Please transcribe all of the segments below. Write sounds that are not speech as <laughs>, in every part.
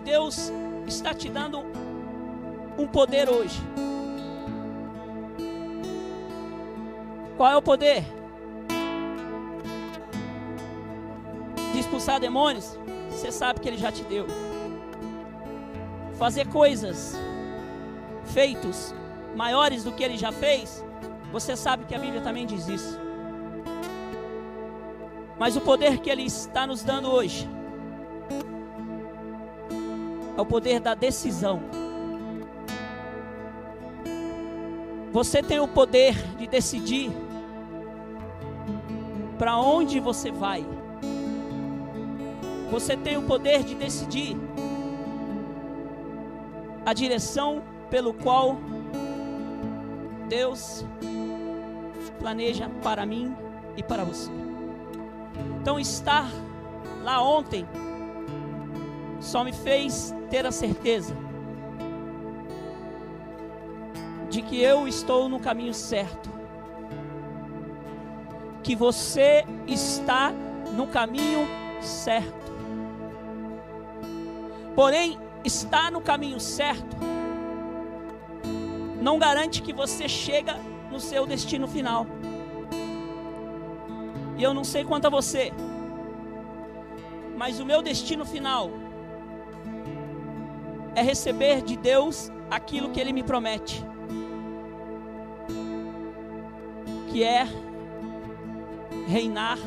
Deus está te dando um poder hoje. Qual é o poder? De expulsar demônios? Você sabe que Ele já te deu. Fazer coisas, feitos maiores do que Ele já fez? Você sabe que a Bíblia também diz isso. Mas o poder que Ele está nos dando hoje é o poder da decisão. Você tem o poder de decidir para onde você vai. Você tem o poder de decidir a direção pelo qual Deus planeja para mim e para você. Então, estar lá ontem só me fez ter a certeza de que eu estou no caminho certo, que você está no caminho certo. Porém, estar no caminho certo não garante que você chega no seu destino final. E eu não sei quanto a você, mas o meu destino final é receber de Deus aquilo que Ele me promete, que é reinar,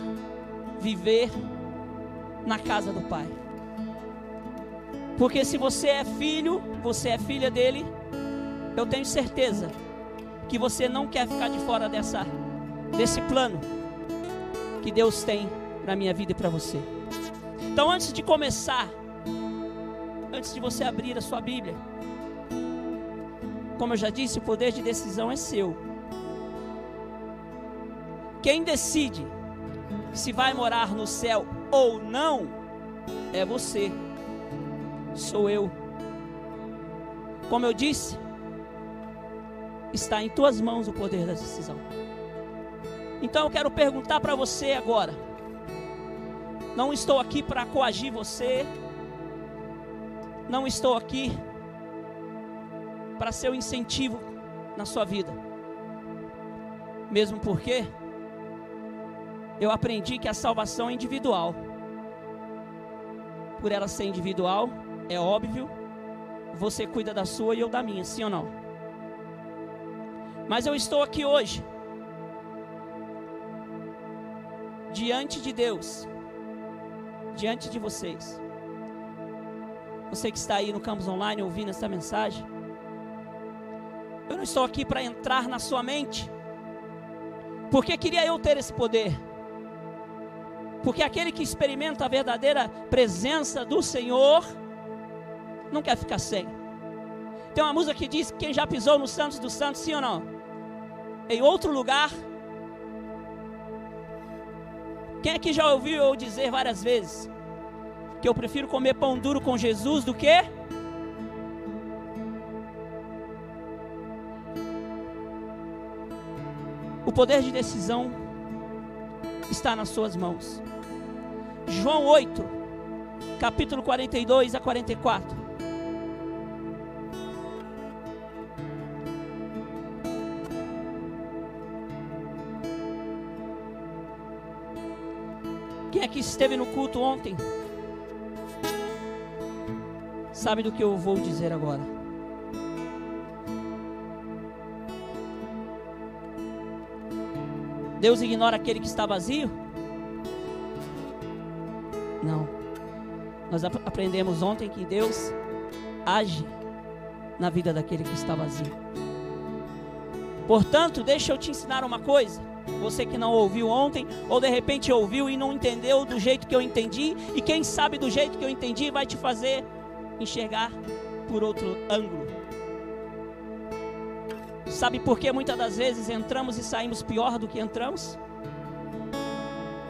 viver na casa do Pai. Porque se você é filho, você é filha dele, eu tenho certeza que você não quer ficar de fora dessa desse plano que Deus tem para minha vida e para você. Então, antes de começar, antes de você abrir a sua Bíblia, como eu já disse, o poder de decisão é seu. Quem decide se vai morar no céu ou não é você, sou eu. Como eu disse, está em tuas mãos o poder da decisão. Então eu quero perguntar para você agora. Não estou aqui para coagir você. Não estou aqui para ser um incentivo na sua vida. Mesmo porque eu aprendi que a salvação é individual. Por ela ser individual, é óbvio, você cuida da sua e eu da minha, sim ou não? Mas eu estou aqui hoje diante de Deus, diante de vocês. Você que está aí no campus online ouvindo essa mensagem, eu não estou aqui para entrar na sua mente, porque queria eu ter esse poder. Porque aquele que experimenta a verdadeira presença do Senhor não quer ficar sem. Tem uma música que diz: Quem já pisou no Santos dos Santos, sim ou não? Em outro lugar, quem aqui já ouviu eu dizer várias vezes que eu prefiro comer pão duro com Jesus do que O poder de decisão está nas suas mãos. João 8, capítulo 42 a 44. Quem aqui esteve no culto ontem? Sabe do que eu vou dizer agora? Deus ignora aquele que está vazio? Não. Nós ap aprendemos ontem que Deus age na vida daquele que está vazio. Portanto, deixa eu te ensinar uma coisa. Você que não ouviu ontem, ou de repente ouviu e não entendeu do jeito que eu entendi, e quem sabe do jeito que eu entendi vai te fazer enxergar por outro ângulo. Sabe por que muitas das vezes entramos e saímos pior do que entramos?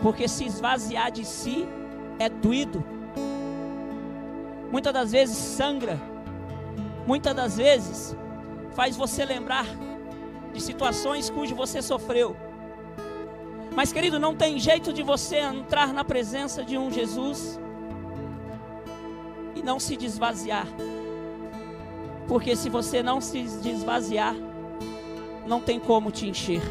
Porque se esvaziar de si é doído. Muitas das vezes sangra. Muitas das vezes faz você lembrar de situações cujo você sofreu. Mas, querido, não tem jeito de você entrar na presença de um Jesus e não se desvaziar. Porque se você não se desvaziar, não tem como te encher.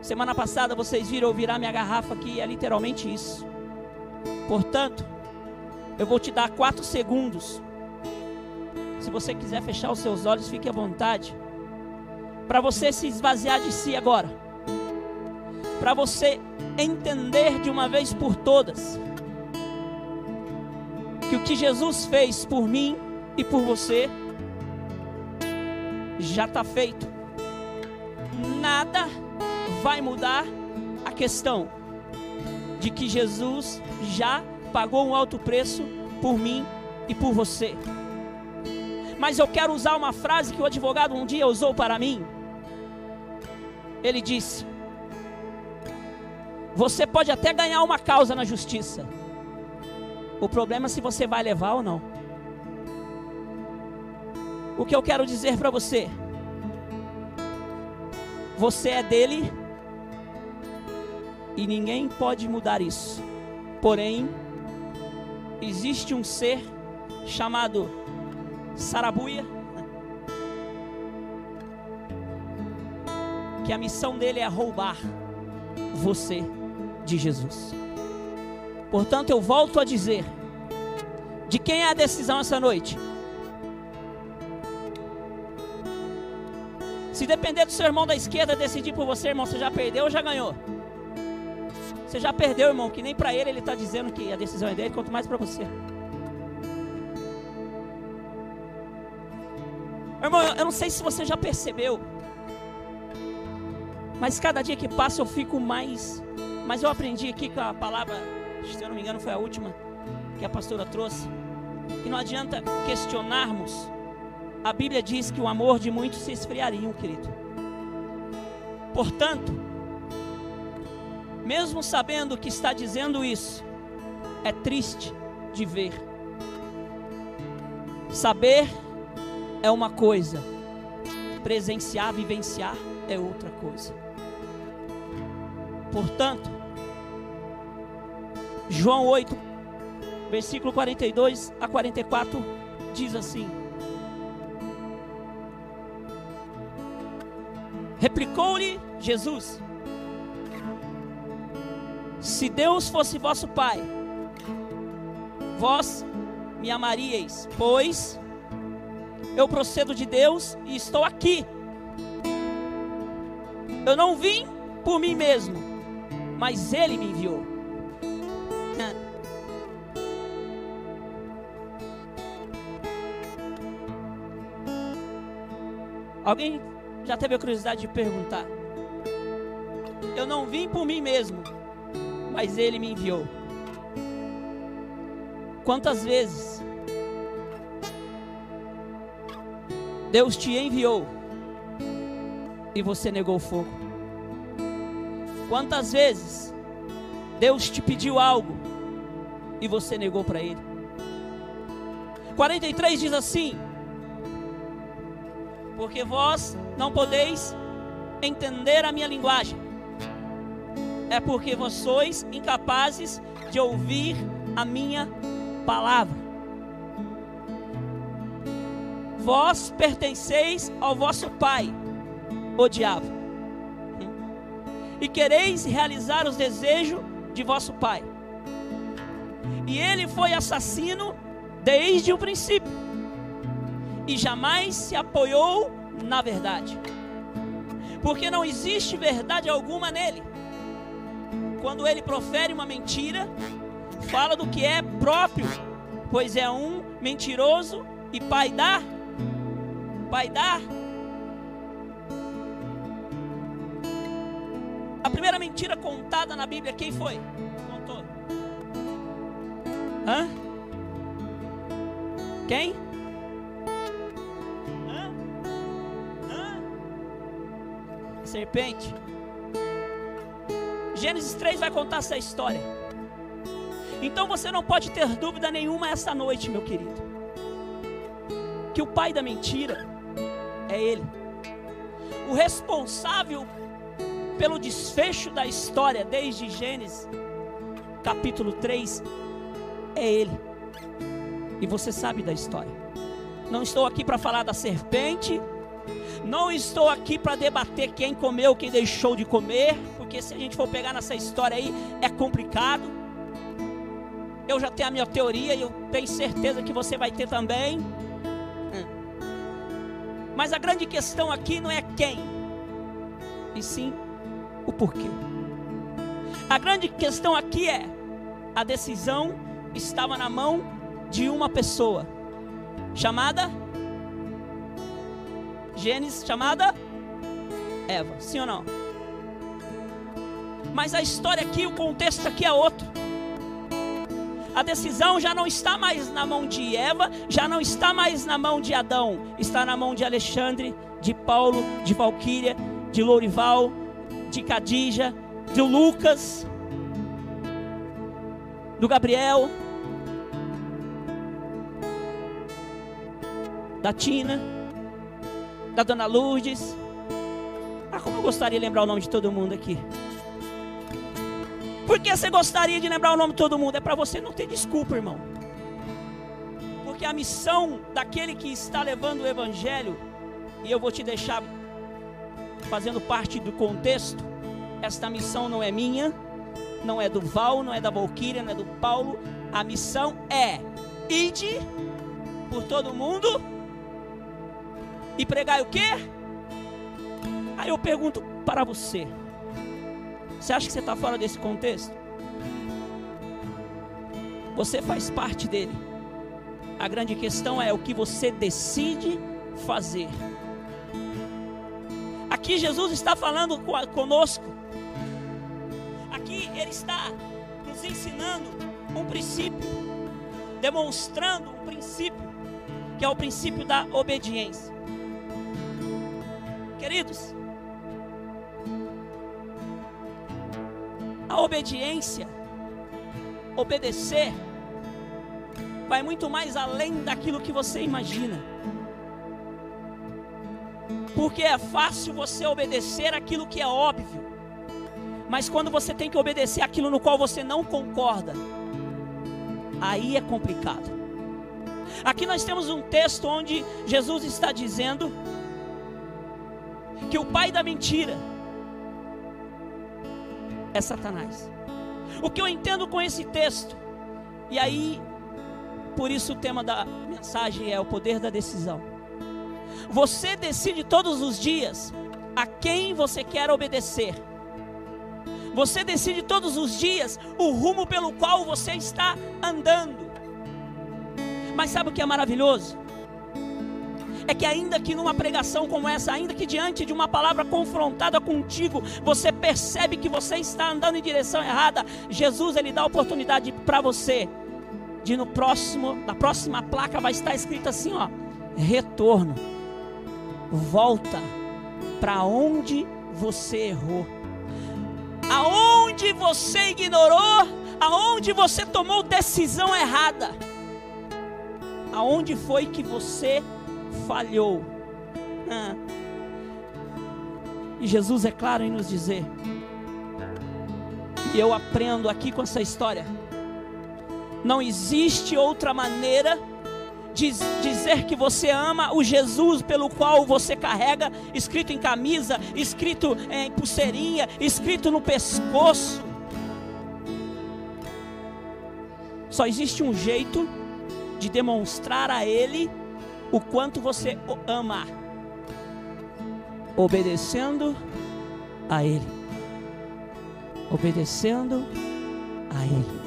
Semana passada vocês viram eu virar minha garrafa aqui, é literalmente isso. Portanto, eu vou te dar quatro segundos. Se você quiser fechar os seus olhos, fique à vontade. Para você se esvaziar de si agora. Para você entender de uma vez por todas que o que Jesus fez por mim e por você já está feito. Nada vai mudar a questão de que Jesus já pagou um alto preço por mim e por você. Mas eu quero usar uma frase que o advogado um dia usou para mim. Ele disse: Você pode até ganhar uma causa na justiça. O problema é se você vai levar ou não. O que eu quero dizer para você? Você é dele e ninguém pode mudar isso. Porém, existe um ser chamado Sarabuia, que a missão dele é roubar você de Jesus. Portanto, eu volto a dizer: de quem é a decisão essa noite? Se depender do seu irmão da esquerda decidir por você, irmão, você já perdeu ou já ganhou? Você já perdeu, irmão, que nem para ele ele está dizendo que a decisão é dele, quanto mais para você. Irmão, eu não sei se você já percebeu, mas cada dia que passa eu fico mais. Mas eu aprendi aqui com a palavra, se eu não me engano, foi a última que a pastora trouxe, que não adianta questionarmos. A Bíblia diz que o amor de muitos se esfriaria, querido. Portanto, mesmo sabendo que está dizendo isso, é triste de ver. Saber é uma coisa, presenciar, vivenciar é outra coisa. Portanto, João 8, versículo 42 a 44 diz assim: Replicou-lhe Jesus: Se Deus fosse vosso Pai, vós me amaríeis, pois eu procedo de Deus e estou aqui. Eu não vim por mim mesmo, mas Ele me enviou. <laughs> Alguém já teve a curiosidade de perguntar? Eu não vim por mim mesmo, mas Ele me enviou. Quantas vezes Deus te enviou e você negou o fogo? Quantas vezes Deus te pediu algo e você negou para Ele? 43 diz assim: Porque vós não podeis entender a minha linguagem, é porque vós sois incapazes de ouvir a minha palavra vós pertenceis ao vosso pai, o diabo, e quereis realizar os desejos de vosso pai. E ele foi assassino desde o princípio, e jamais se apoiou na verdade, porque não existe verdade alguma nele. Quando ele profere uma mentira, fala do que é próprio, pois é um mentiroso e pai da Pai dar. A primeira mentira contada na Bíblia, quem foi? Hã? Quem? Hã? Hã? Serpente. Gênesis 3 vai contar essa história. Então você não pode ter dúvida nenhuma essa noite, meu querido. Que o pai da mentira é Ele. O responsável pelo desfecho da história, desde Gênesis capítulo 3, é Ele. E você sabe da história. Não estou aqui para falar da serpente. Não estou aqui para debater quem comeu, quem deixou de comer. Porque se a gente for pegar nessa história aí, é complicado. Eu já tenho a minha teoria e eu tenho certeza que você vai ter também. Mas a grande questão aqui não é quem, e sim o porquê. A grande questão aqui é: a decisão estava na mão de uma pessoa, chamada Gênesis, chamada Eva, sim ou não? Mas a história aqui, o contexto aqui é outro. A decisão já não está mais na mão de Eva, já não está mais na mão de Adão, está na mão de Alexandre, de Paulo, de Valquíria, de Lourival, de Cadija, de Lucas, do Gabriel, da Tina, da Dona Lourdes. Ah, como eu gostaria de lembrar o nome de todo mundo aqui. Por que você gostaria de lembrar o nome de todo mundo? É para você não ter desculpa, irmão. Porque a missão daquele que está levando o Evangelho, e eu vou te deixar fazendo parte do contexto, esta missão não é minha, não é do Val, não é da Valquíria, não é do Paulo. A missão é ide por todo mundo e pregar o quê? Aí eu pergunto para você: você acha que você está fora desse contexto? Você faz parte dele. A grande questão é o que você decide fazer. Aqui Jesus está falando conosco. Aqui Ele está nos ensinando um princípio, demonstrando um princípio, que é o princípio da obediência. Queridos, A obediência, obedecer, vai muito mais além daquilo que você imagina. Porque é fácil você obedecer aquilo que é óbvio, mas quando você tem que obedecer aquilo no qual você não concorda, aí é complicado. Aqui nós temos um texto onde Jesus está dizendo que o pai da mentira, é Satanás. O que eu entendo com esse texto, e aí, por isso o tema da mensagem é o poder da decisão. Você decide todos os dias a quem você quer obedecer. Você decide todos os dias o rumo pelo qual você está andando. Mas sabe o que é maravilhoso? é que ainda que numa pregação como essa, ainda que diante de uma palavra confrontada contigo, você percebe que você está andando em direção errada, Jesus ele dá a oportunidade para você de no próximo, na próxima placa vai estar escrito assim, ó, retorno. Volta para onde você errou. Aonde você ignorou, aonde você tomou decisão errada. Aonde foi que você falhou. Ah. E Jesus é claro em nos dizer, e eu aprendo aqui com essa história, não existe outra maneira de dizer que você ama o Jesus pelo qual você carrega, escrito em camisa, escrito em pulseirinha, escrito no pescoço. Só existe um jeito de demonstrar a Ele o quanto você o ama, obedecendo a Ele. Obedecendo a Ele.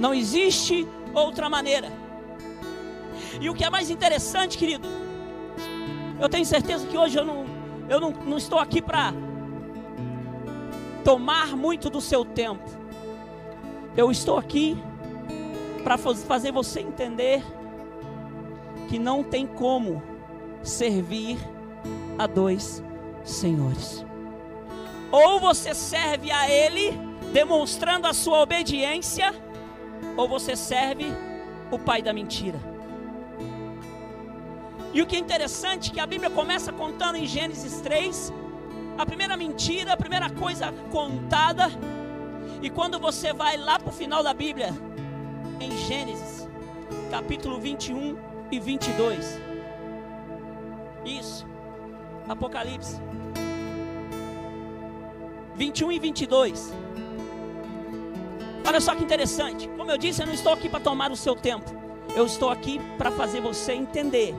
Não existe outra maneira. E o que é mais interessante, querido, eu tenho certeza que hoje eu não, eu não, não estou aqui para tomar muito do seu tempo. Eu estou aqui para fazer você entender que não tem como servir a dois senhores. Ou você serve a Ele, demonstrando a sua obediência, ou você serve o pai da mentira. E o que é interessante é que a Bíblia começa contando em Gênesis 3, a primeira mentira, a primeira coisa contada, e quando você vai lá para o final da Bíblia, em Gênesis, capítulo 21 e 22. Isso. Apocalipse 21 e 22. Olha só que interessante. Como eu disse, eu não estou aqui para tomar o seu tempo. Eu estou aqui para fazer você entender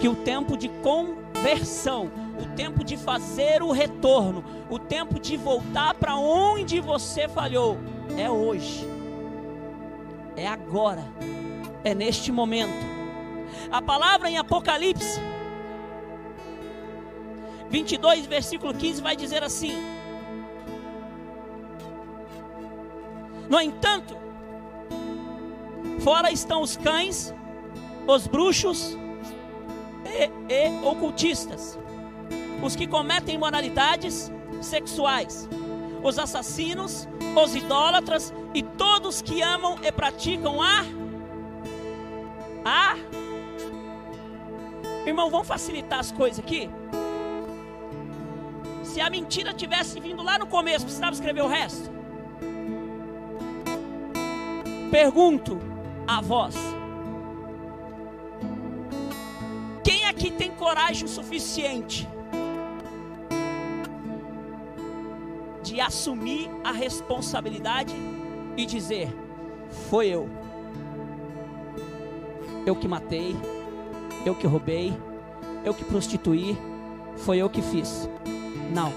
que o tempo de conversão, o tempo de fazer o retorno, o tempo de voltar para onde você falhou, é hoje. É agora. É neste momento. A palavra em Apocalipse 22, versículo 15 vai dizer assim: No entanto, fora estão os cães, os bruxos e, ocultistas, os que cometem imoralidades sexuais, os assassinos, os idólatras e todos que amam e praticam a a Irmão, vamos facilitar as coisas aqui. Se a mentira tivesse vindo lá no começo, precisava escrever o resto? Pergunto a vós: coragem o suficiente de assumir a responsabilidade e dizer: foi eu, eu que matei, eu que roubei, eu que prostituí, foi eu que fiz? Não.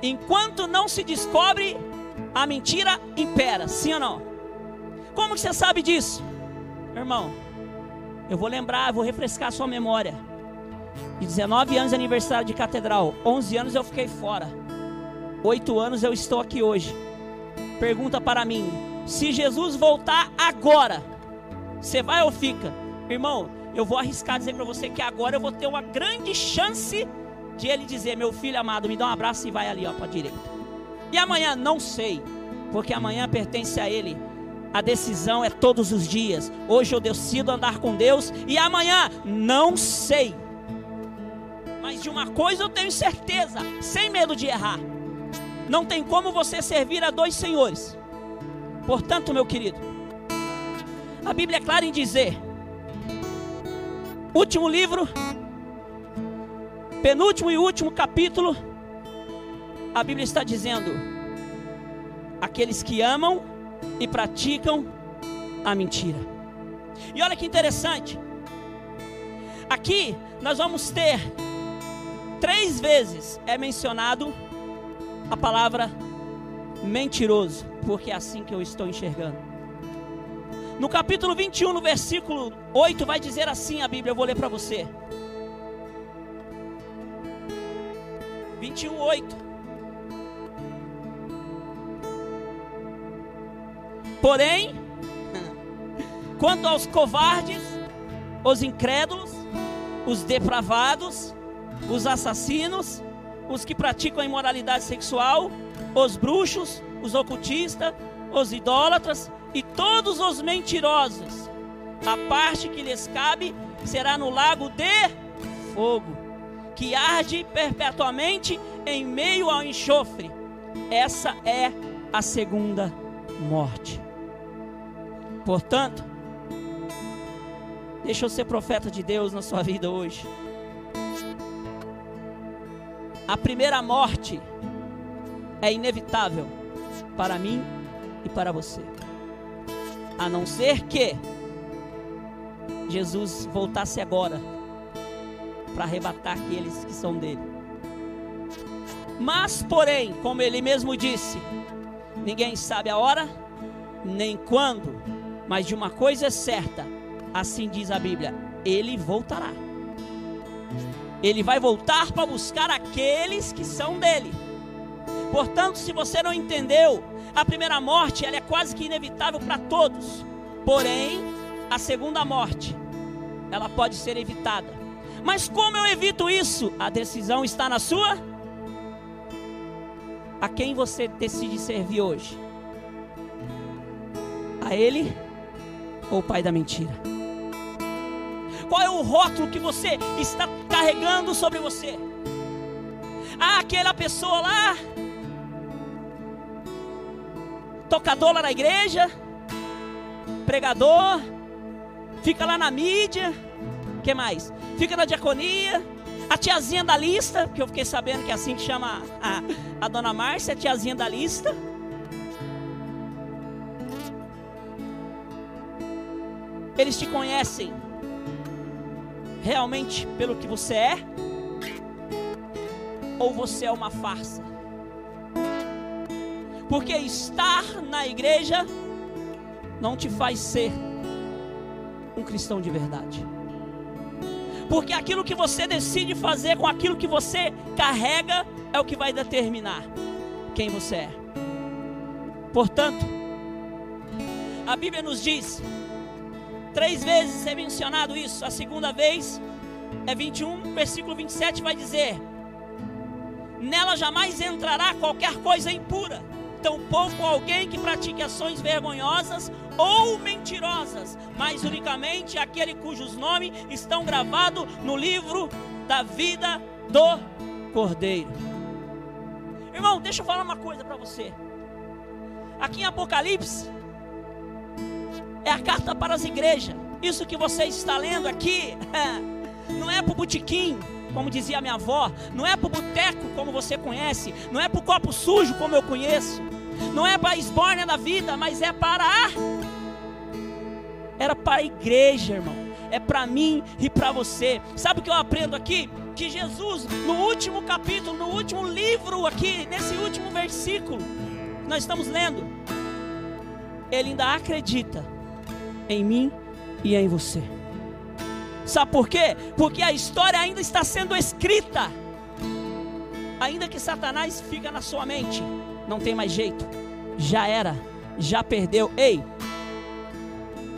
Enquanto não se descobre, a mentira impera, sim ou não? Como que você sabe disso? Irmão, eu vou lembrar, vou refrescar a sua memória. De 19 anos de aniversário de catedral, 11 anos eu fiquei fora. 8 anos eu estou aqui hoje. Pergunta para mim: se Jesus voltar agora, você vai ou fica? Irmão, eu vou arriscar dizer para você que agora eu vou ter uma grande chance de ele dizer: Meu filho amado, me dá um abraço e vai ali, ó, para a direita. E amanhã, não sei, porque amanhã pertence a ele. A decisão é todos os dias. Hoje eu decido andar com Deus e amanhã não sei. Mas de uma coisa eu tenho certeza, sem medo de errar. Não tem como você servir a dois senhores. Portanto, meu querido, a Bíblia é clara em dizer: último livro, penúltimo e último capítulo, a Bíblia está dizendo: aqueles que amam e praticam a mentira. E olha que interessante. Aqui nós vamos ter três vezes é mencionado a palavra mentiroso, porque é assim que eu estou enxergando. No capítulo 21, no versículo 8, vai dizer assim a Bíblia, eu vou ler para você. 21, 8. Porém, quanto aos covardes, os incrédulos, os depravados, os assassinos, os que praticam a imoralidade sexual, os bruxos, os ocultistas, os idólatras e todos os mentirosos, a parte que lhes cabe será no lago de fogo, que arde perpetuamente em meio ao enxofre. Essa é a segunda morte. Portanto, deixa eu ser profeta de Deus na sua vida hoje. A primeira morte é inevitável para mim e para você. A não ser que Jesus voltasse agora para arrebatar aqueles que são dele. Mas, porém, como ele mesmo disse, ninguém sabe a hora nem quando mas de uma coisa é certa, assim diz a Bíblia: ele voltará. Ele vai voltar para buscar aqueles que são dele. Portanto, se você não entendeu, a primeira morte ela é quase que inevitável para todos. Porém, a segunda morte, ela pode ser evitada. Mas como eu evito isso? A decisão está na sua. A quem você decide servir hoje? A Ele ou o pai da mentira? Qual é o rótulo que você está carregando sobre você? Ah, aquela pessoa lá, tocadora na igreja, pregador, fica lá na mídia, que mais? Fica na diaconia, a tiazinha da lista, que eu fiquei sabendo que é assim que chama a, a dona Márcia, a tiazinha da lista. Eles te conhecem realmente pelo que você é? Ou você é uma farsa? Porque estar na igreja não te faz ser um cristão de verdade. Porque aquilo que você decide fazer com aquilo que você carrega é o que vai determinar quem você é. Portanto, a Bíblia nos diz, três vezes é mencionado isso, a segunda vez é 21, versículo 27 vai dizer: Nela jamais entrará qualquer coisa impura tampouco alguém que pratique ações vergonhosas ou mentirosas, mas unicamente aquele cujos nomes estão gravados no livro da vida do Cordeiro. Irmão, deixa eu falar uma coisa para você. Aqui em Apocalipse é a carta para as igrejas. Isso que você está lendo aqui <laughs> não é para o botequim, como dizia minha avó, não é para o boteco como você conhece, não é para o copo sujo como eu conheço. Não é para a esbórnia da vida, mas é para a. Era para a igreja, irmão. É para mim e para você. Sabe o que eu aprendo aqui? Que Jesus, no último capítulo, no último livro aqui, nesse último versículo, nós estamos lendo, ele ainda acredita em mim e em você. Sabe por quê? Porque a história ainda está sendo escrita. Ainda que Satanás fica na sua mente não tem mais jeito, já era, já perdeu. Ei,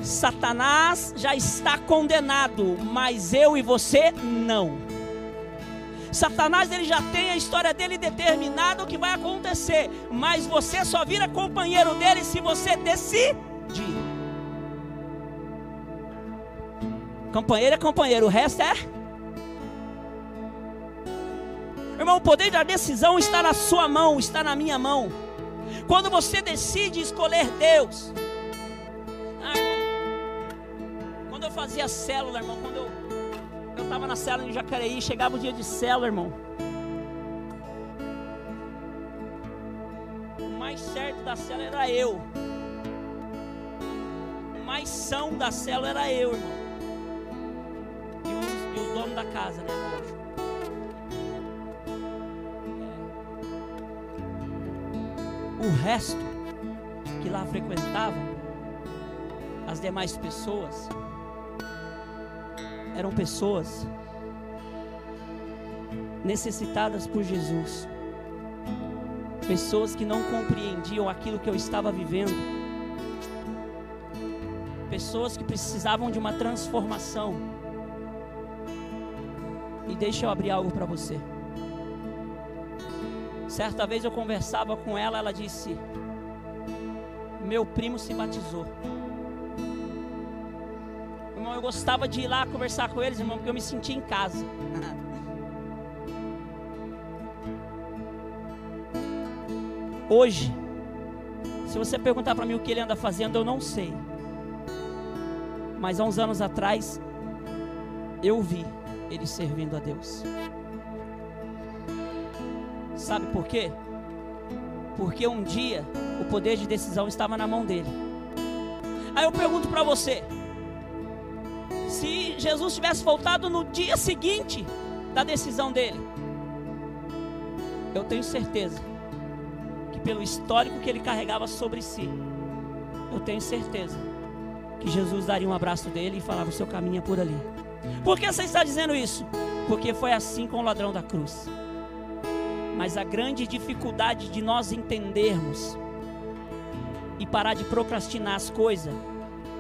Satanás já está condenado, mas eu e você não. Satanás ele já tem a história dele determinada o que vai acontecer, mas você só vira companheiro dele se você decidir. Companheiro é companheiro, o resto é Irmão, o poder da decisão está na sua mão, está na minha mão. Quando você decide escolher Deus. Ah, irmão, quando eu fazia célula, irmão, quando eu eu estava na célula em Jacareí, chegava o dia de célula, irmão. O mais certo da célula era eu. O mais são da célula era eu, irmão. Casa, né? o resto que lá frequentavam, as demais pessoas, eram pessoas necessitadas por Jesus, pessoas que não compreendiam aquilo que eu estava vivendo, pessoas que precisavam de uma transformação. Deixa eu abrir algo para você. Certa vez eu conversava com ela, ela disse: Meu primo se batizou. Irmão, eu gostava de ir lá conversar com eles, irmão, porque eu me sentia em casa. <laughs> Hoje, se você perguntar para mim o que ele anda fazendo, eu não sei. Mas há uns anos atrás, eu vi ele servindo a Deus. Sabe por quê? Porque um dia o poder de decisão estava na mão dele. Aí eu pergunto para você: se Jesus tivesse voltado no dia seguinte da decisão dele, eu tenho certeza que pelo histórico que ele carregava sobre si, eu tenho certeza que Jesus daria um abraço dele e falava: o seu caminho é por ali. Por que você está dizendo isso? Porque foi assim com o ladrão da cruz. Mas a grande dificuldade de nós entendermos e parar de procrastinar as coisas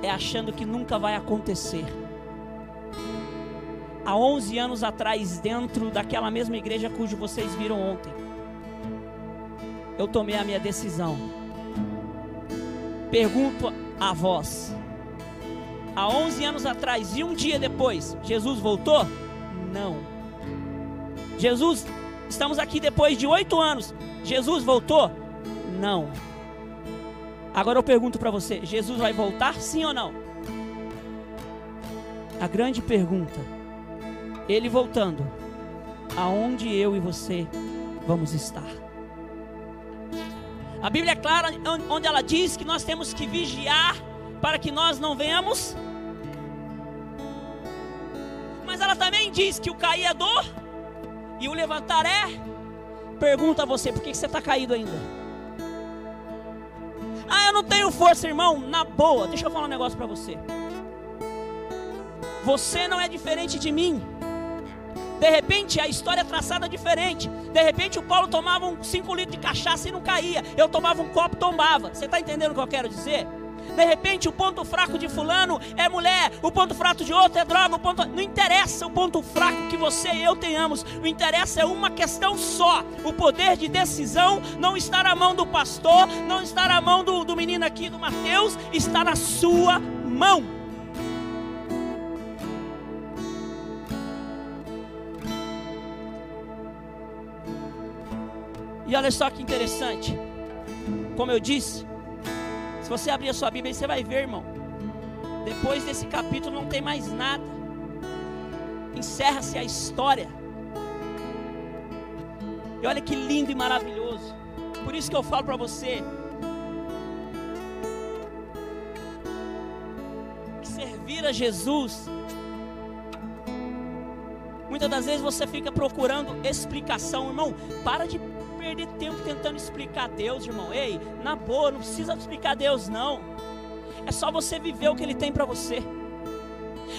é achando que nunca vai acontecer. Há 11 anos atrás, dentro daquela mesma igreja cujo vocês viram ontem, eu tomei a minha decisão. Pergunto a vós: há 11 anos atrás e um dia depois, Jesus voltou? Não. Jesus Estamos aqui depois de oito anos. Jesus voltou? Não. Agora eu pergunto para você: Jesus vai voltar sim ou não? A grande pergunta: Ele voltando, aonde eu e você vamos estar? A Bíblia é clara onde ela diz que nós temos que vigiar para que nós não venhamos. Mas ela também diz que o cair é dor e o levantar é. Pergunta a você, por que você está caído ainda? Ah, eu não tenho força, irmão. Na boa, deixa eu falar um negócio para você. Você não é diferente de mim. De repente a história é traçada diferente. De repente o Paulo tomava um 5 litros de cachaça e não caía. Eu tomava um copo e tombava. Você está entendendo o que eu quero dizer? De repente o ponto fraco de fulano é mulher, o ponto fraco de outro é droga, o ponto... não interessa o ponto fraco que você e eu tenhamos. O interessa é uma questão só. O poder de decisão não está na mão do pastor, não está na mão do, do menino aqui do Mateus, está na sua mão. E olha só que interessante. Como eu disse, se você abrir a sua Bíblia, você vai ver, irmão. Depois desse capítulo não tem mais nada. Encerra-se a história. E olha que lindo e maravilhoso. Por isso que eu falo para você. Que servir a Jesus. Muitas das vezes você fica procurando explicação, irmão. Para de perder tempo tentando explicar a Deus, irmão. Ei, na boa, não precisa explicar a Deus, não. É só você viver o que Ele tem para você.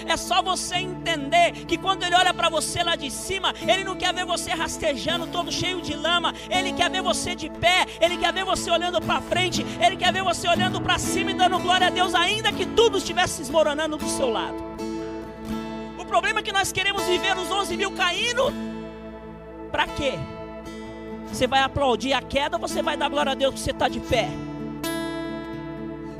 É só você entender que quando Ele olha para você lá de cima, Ele não quer ver você rastejando, todo cheio de lama. Ele quer ver você de pé. Ele quer ver você olhando para frente. Ele quer ver você olhando para cima e dando glória a Deus, ainda que tudo estivesse desmoronando do seu lado. O problema é que nós queremos viver os 11 mil caindo. Para quê? Você vai aplaudir a queda ou você vai dar glória a Deus que você está de pé?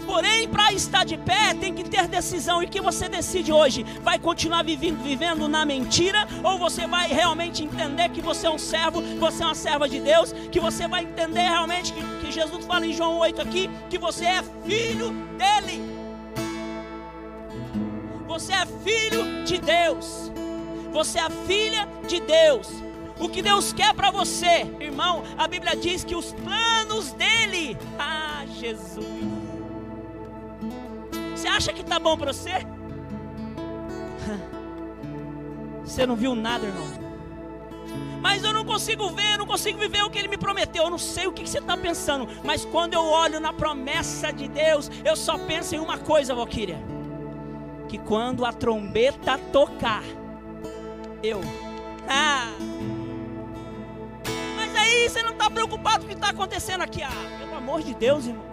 Porém, para estar de pé, tem que ter decisão. E que você decide hoje? Vai continuar vivendo, vivendo na mentira? Ou você vai realmente entender que você é um servo, você é uma serva de Deus? Que você vai entender realmente que, que Jesus fala em João 8 aqui, que você é filho dele. Você é filho de Deus. Você é filha de Deus. O que Deus quer para você, irmão, a Bíblia diz que os planos dele, ah, Jesus. Você acha que tá bom para você? <laughs> Você não viu nada, irmão. Mas eu não consigo ver, não consigo viver o que ele me prometeu. Eu não sei o que você está pensando. Mas quando eu olho na promessa de Deus, eu só penso em uma coisa, Valquíria. Que quando a trombeta tocar, eu. <laughs> Ah, aí você não está preocupado com o que está acontecendo aqui? Ah, pelo amor de Deus, irmão.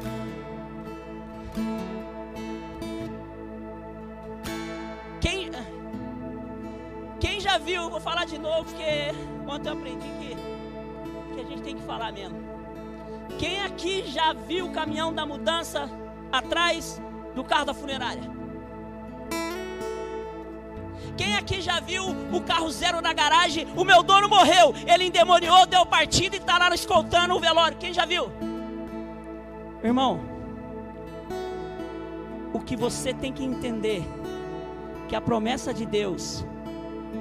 Quem, quem já viu, vou falar de novo, porque ontem eu aprendi que, que a gente tem que falar mesmo. Quem aqui já viu o caminhão da mudança atrás do carro da funerária? Quem aqui já viu o carro zero na garagem? O meu dono morreu. Ele endemoniou, deu partida e está lá escoltando o velório. Quem já viu? Irmão, o que você tem que entender que a promessa de Deus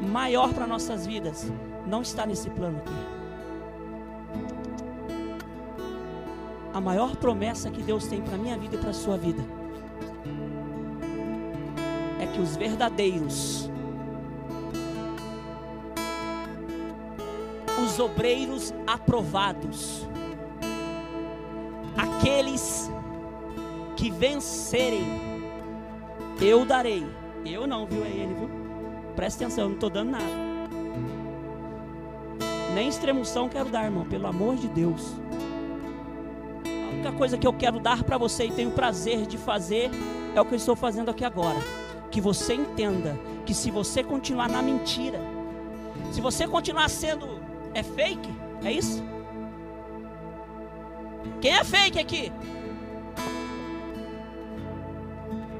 maior para nossas vidas não está nesse plano aqui. A maior promessa que Deus tem para minha vida e para sua vida é que os verdadeiros os obreiros aprovados, aqueles que vencerem, eu darei. Eu não, viu? É ele, viu? Presta atenção, eu não estou dando nada. Nem extremoção quero dar, irmão, pelo amor de Deus. A única coisa que eu quero dar para você e tenho prazer de fazer é o que eu estou fazendo aqui agora. Que você entenda que se você continuar na mentira, se você continuar sendo é fake? É isso? Quem é fake aqui?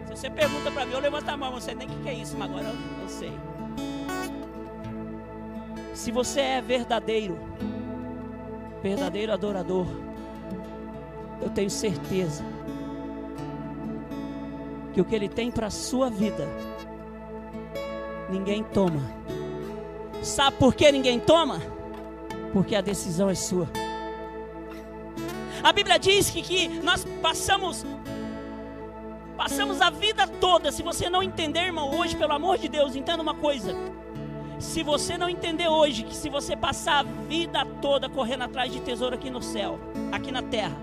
Se você pergunta para mim, eu levanto a mão, você nem o que, é isso, mas agora eu, eu sei. Se você é verdadeiro, verdadeiro adorador, eu tenho certeza que o que Ele tem para a sua vida, ninguém toma. Sabe por que ninguém toma? Porque a decisão é sua. A Bíblia diz que, que nós passamos passamos a vida toda. Se você não entender, irmão, hoje, pelo amor de Deus, entenda uma coisa. Se você não entender hoje que se você passar a vida toda correndo atrás de tesouro aqui no céu, aqui na terra,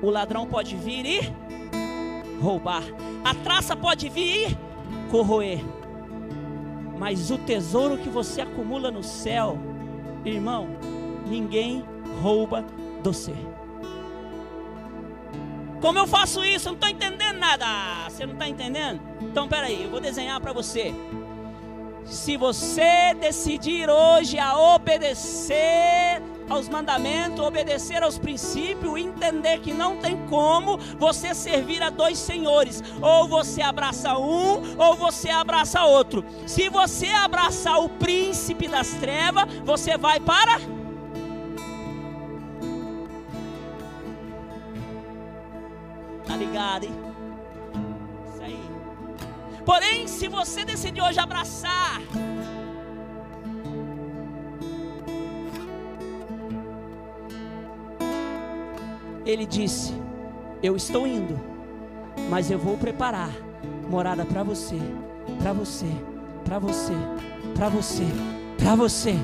o ladrão pode vir e roubar, a traça pode vir e corroer, mas o tesouro que você acumula no céu, irmão, ninguém rouba do você. Como eu faço isso? Eu não estou entendendo nada. Você não está entendendo? Então, peraí, eu vou desenhar para você. Se você decidir hoje a obedecer aos mandamentos, obedecer aos princípios, entender que não tem como você servir a dois senhores, ou você abraça um, ou você abraça outro. Se você abraçar o príncipe das trevas, você vai para Tá ligado, hein? Isso aí. Porém, se você decidir hoje abraçar ele disse: Eu estou indo, mas eu vou preparar morada para você, para você, para você, para você, para você,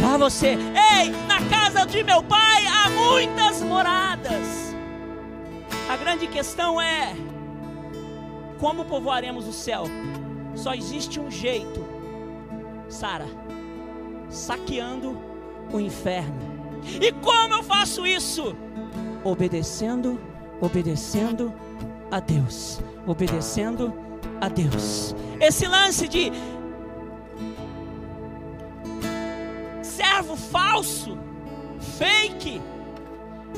para você. Ei, na casa de meu pai há muitas moradas. A grande questão é: como povoaremos o céu? Só existe um jeito, Sara, saqueando o inferno. E como eu faço isso? Obedecendo, obedecendo a Deus, obedecendo a Deus. Esse lance de servo falso, fake,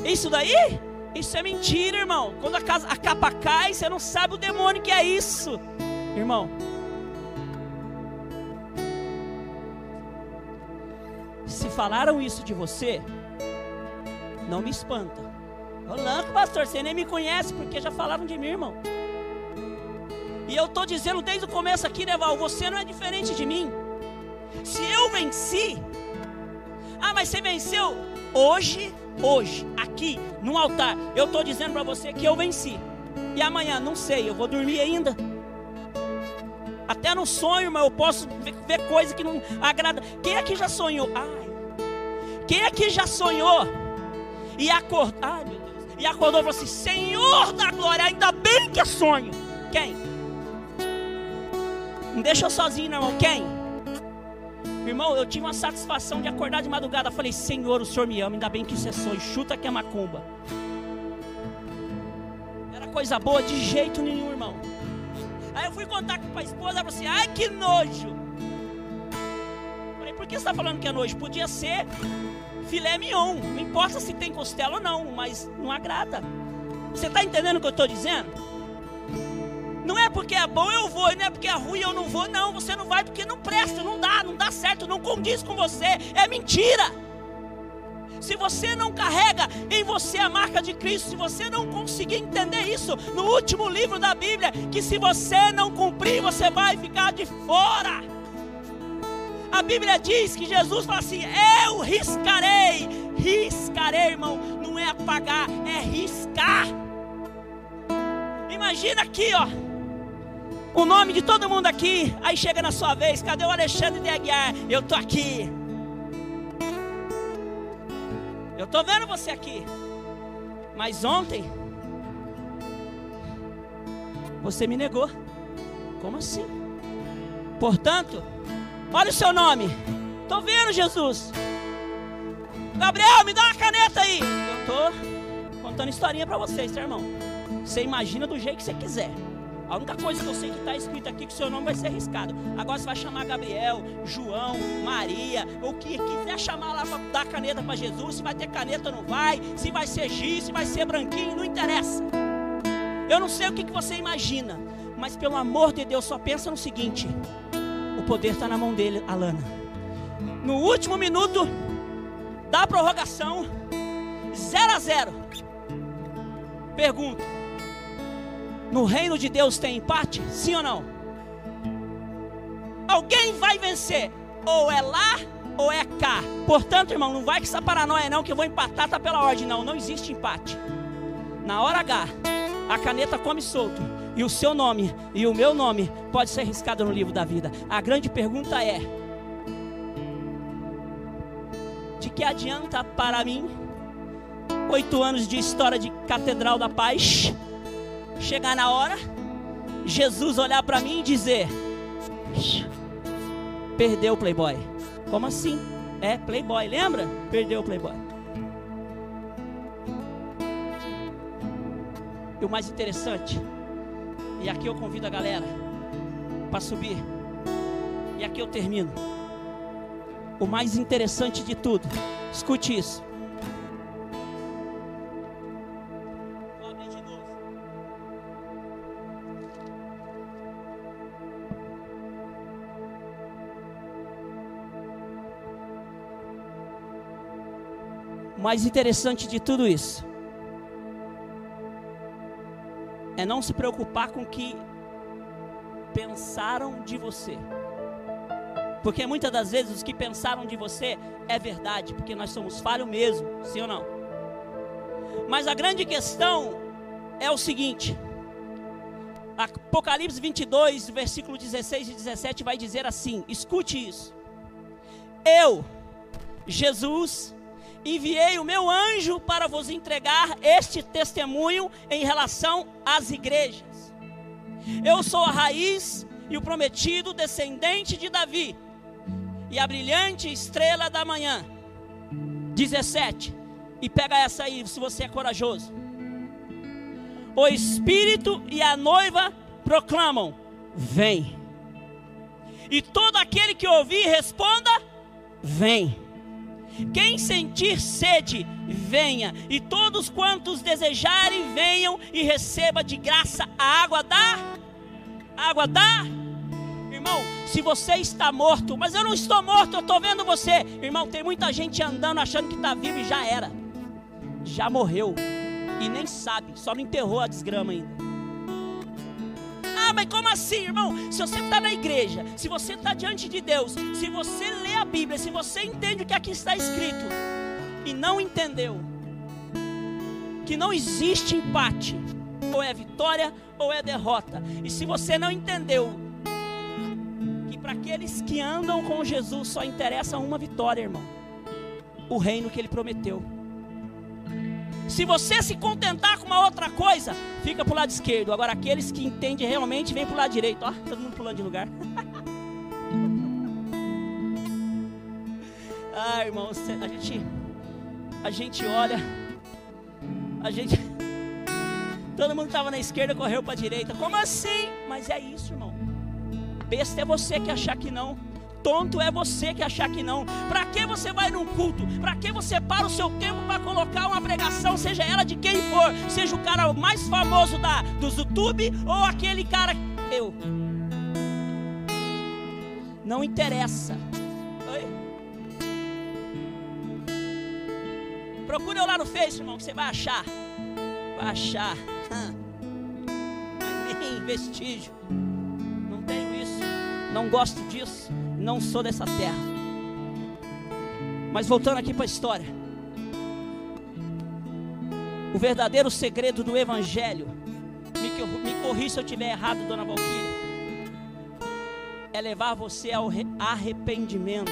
isso daí, isso é mentira, irmão. Quando a, casa, a capa cai, você não sabe o demônio que é isso, irmão. Se falaram isso de você, não me espanta. Louco, pastor, você nem me conhece porque já falaram de mim, irmão. E eu estou dizendo desde o começo aqui, né, Val? Você não é diferente de mim. Se eu venci, ah, mas você venceu hoje, hoje, aqui, no altar. Eu estou dizendo para você que eu venci. E amanhã, não sei, eu vou dormir ainda. Até no sonho, mas eu posso ver, coisa que não agrada. Quem aqui já sonhou? Ai. Quem aqui já sonhou? E acordou? Ai, e acordou e falou assim: Senhor da glória, ainda bem que é sonho. Quem? Não deixa eu sozinho, irmão. Quem? Irmão, eu tive uma satisfação de acordar de madrugada. Falei: Senhor, o Senhor me ama, ainda bem que isso é sonho. Chuta que é macumba. Era coisa boa de jeito nenhum, irmão. Aí eu fui contar com a esposa, ela falou assim: Ai, que nojo. Falei: Por que você está falando que é nojo? Podia ser filé mignon. Não importa se tem costela ou não, mas não agrada. Você está entendendo o que eu estou dizendo? Não é porque é bom eu vou, não é porque é ruim eu não vou, não. Você não vai porque não presta, não dá, não dá certo, não condiz com você. É mentira. Se você não carrega em você a marca de Cristo, se você não conseguir entender isso no último livro da Bíblia, que se você não cumprir, você vai ficar de fora. A Bíblia diz que Jesus fala assim: Eu riscarei. Riscarei, irmão. Não é apagar, é riscar. Imagina aqui, ó. O nome de todo mundo aqui. Aí chega na sua vez. Cadê o Alexandre de Aguiar? Eu tô aqui. Eu tô vendo você aqui. Mas ontem você me negou. Como assim? Portanto, Olha o seu nome. Estou vendo, Jesus. Gabriel, me dá uma caneta aí. Eu estou contando historinha para vocês, tá, irmão? Você imagina do jeito que você quiser. A única coisa que eu sei que está escrito aqui é que o seu nome vai ser arriscado. Agora você vai chamar Gabriel, João, Maria, ou que quiser chamar lá para dar caneta para Jesus. Se vai ter caneta ou não vai, se vai ser giz, se vai ser branquinho, não interessa. Eu não sei o que, que você imagina, mas pelo amor de Deus, só pensa no seguinte: poder está na mão dele, Alana. No último minuto da prorrogação, 0 a 0. Pergunto: No reino de Deus tem empate? Sim ou não? Alguém vai vencer. Ou é lá ou é cá. Portanto, irmão, não vai com essa paranoia não que eu vou empatar, tá pela ordem. Não, não existe empate. Na hora H, a caneta come solto. E o seu nome e o meu nome pode ser riscado no livro da vida. A grande pergunta é: de que adianta para mim oito anos de história de Catedral da Paz chegar na hora, Jesus olhar para mim e dizer: perdeu o Playboy? Como assim? É Playboy, lembra? Perdeu o Playboy. E o mais interessante, e aqui eu convido a galera para subir, e aqui eu termino. O mais interessante de tudo, escute isso. O mais interessante de tudo isso não se preocupar com o que pensaram de você. Porque muitas das vezes os que pensaram de você é verdade, porque nós somos falhos mesmo, sim ou não? Mas a grande questão é o seguinte: Apocalipse 22, versículo 16 e 17 vai dizer assim: escute isso. Eu, Jesus, enviei o meu anjo para vos entregar este testemunho em relação às igrejas. Eu sou a raiz e o prometido descendente de Davi, e a brilhante estrela da manhã. 17. E pega essa aí, se você é corajoso. O Espírito e a noiva proclamam: Vem. E todo aquele que ouvir, responda: Vem. Quem sentir sede, venha, e todos quantos desejarem, venham e receba de graça a água da água da Irmão, se você está morto, mas eu não estou morto, eu estou vendo você. Irmão, tem muita gente andando achando que está vivo e já era. Já morreu. E nem sabe, só não enterrou a desgrama ainda. Ah, mas como assim, irmão? Se você está na igreja, se você está diante de Deus, se você lê a Bíblia, se você entende o que aqui está escrito e não entendeu que não existe empate, ou é vitória ou é derrota. E se você não entendeu que para aqueles que andam com Jesus só interessa uma vitória, irmão, o reino que ele prometeu. Se você se contentar com uma outra coisa, fica para o lado esquerdo. Agora, aqueles que entendem realmente, vem para o lado direito. Ó, todo mundo pulando de lugar. <laughs> ah, irmão, a gente, a gente olha, a gente, todo mundo estava na esquerda, correu para a direita. Como assim? Mas é isso, irmão. Besta é você que achar que não. Tonto é você que achar que não. Para que você vai num culto? Para que você para o seu tempo para colocar uma pregação, seja ela de quem for, seja o cara mais famoso da dos YouTube ou aquele cara eu. Não interessa. Oi? Procura eu lá no Face, irmão, que você vai achar. Vai achar. Nem vestígio. Não tenho isso. Não gosto disso não sou dessa terra. Mas voltando aqui para a história. O verdadeiro segredo do Evangelho, me, me corri se eu estiver errado, dona Valquíria, é levar você ao arrependimento.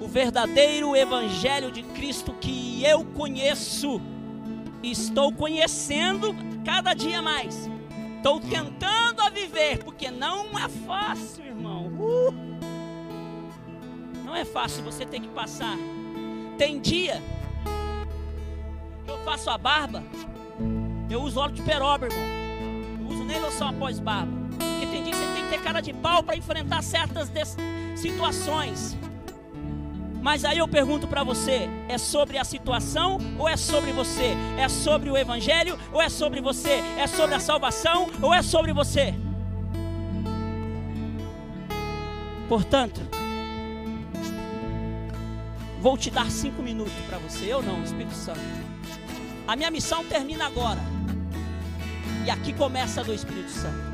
O verdadeiro Evangelho de Cristo que eu conheço, estou conhecendo cada dia mais, estou tentando a viver, porque não é fácil, Uh! Não é fácil, você tem que passar. Tem dia que eu faço a barba, eu uso óleo de peroba, irmão. Não uso nem loção após barba. Porque tem dia que você tem que ter cara de pau para enfrentar certas situações. Mas aí eu pergunto para você: é sobre a situação ou é sobre você? É sobre o evangelho ou é sobre você? É sobre a salvação ou é sobre você? Portanto, vou te dar cinco minutos para você, eu não, Espírito Santo. A minha missão termina agora. E aqui começa do Espírito Santo.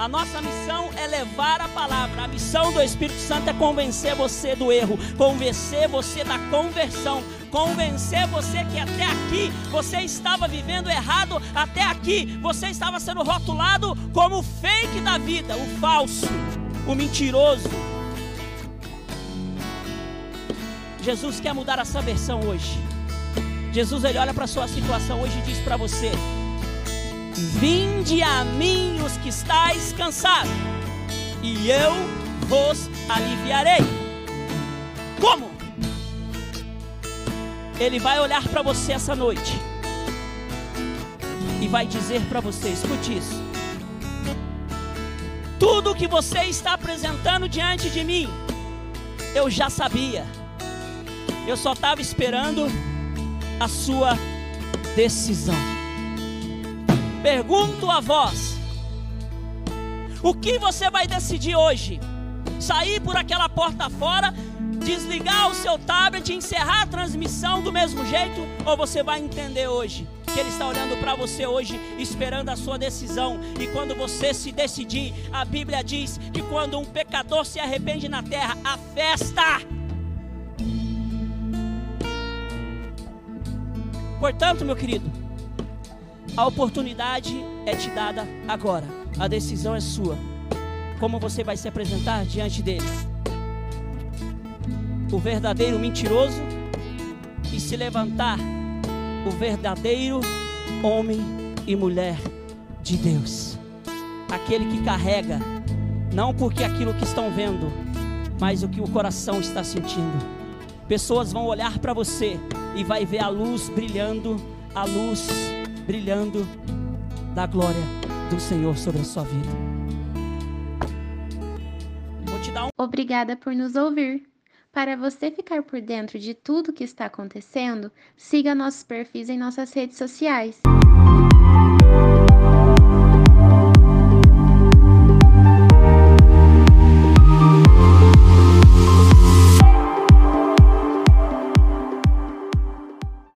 A nossa missão é levar a palavra. A missão do Espírito Santo é convencer você do erro, convencer você da conversão, convencer você que até aqui você estava vivendo errado, até aqui você estava sendo rotulado como o fake da vida, o falso, o mentiroso. Jesus quer mudar essa versão hoje. Jesus ele olha para sua situação hoje e diz para você: Vinde a mim os que estáis cansados, e eu vos aliviarei. Como? Ele vai olhar para você essa noite e vai dizer para você: escute isso. Tudo que você está apresentando diante de mim, eu já sabia. Eu só estava esperando a sua decisão. Pergunto a vós: o que você vai decidir hoje? Sair por aquela porta fora desligar o seu tablet, encerrar a transmissão do mesmo jeito, ou você vai entender hoje que Ele está olhando para você hoje, esperando a sua decisão. E quando você se decidir, a Bíblia diz que quando um pecador se arrepende na terra, a festa. Portanto, meu querido, a oportunidade é te dada agora. A decisão é sua. Como você vai se apresentar diante dele? o verdadeiro mentiroso e se levantar o verdadeiro homem e mulher de Deus. Aquele que carrega, não porque aquilo que estão vendo, mas o que o coração está sentindo. Pessoas vão olhar para você e vai ver a luz brilhando, a luz brilhando da glória do Senhor sobre a sua vida. Um... Obrigada por nos ouvir. Para você ficar por dentro de tudo que está acontecendo, siga nossos perfis em nossas redes sociais.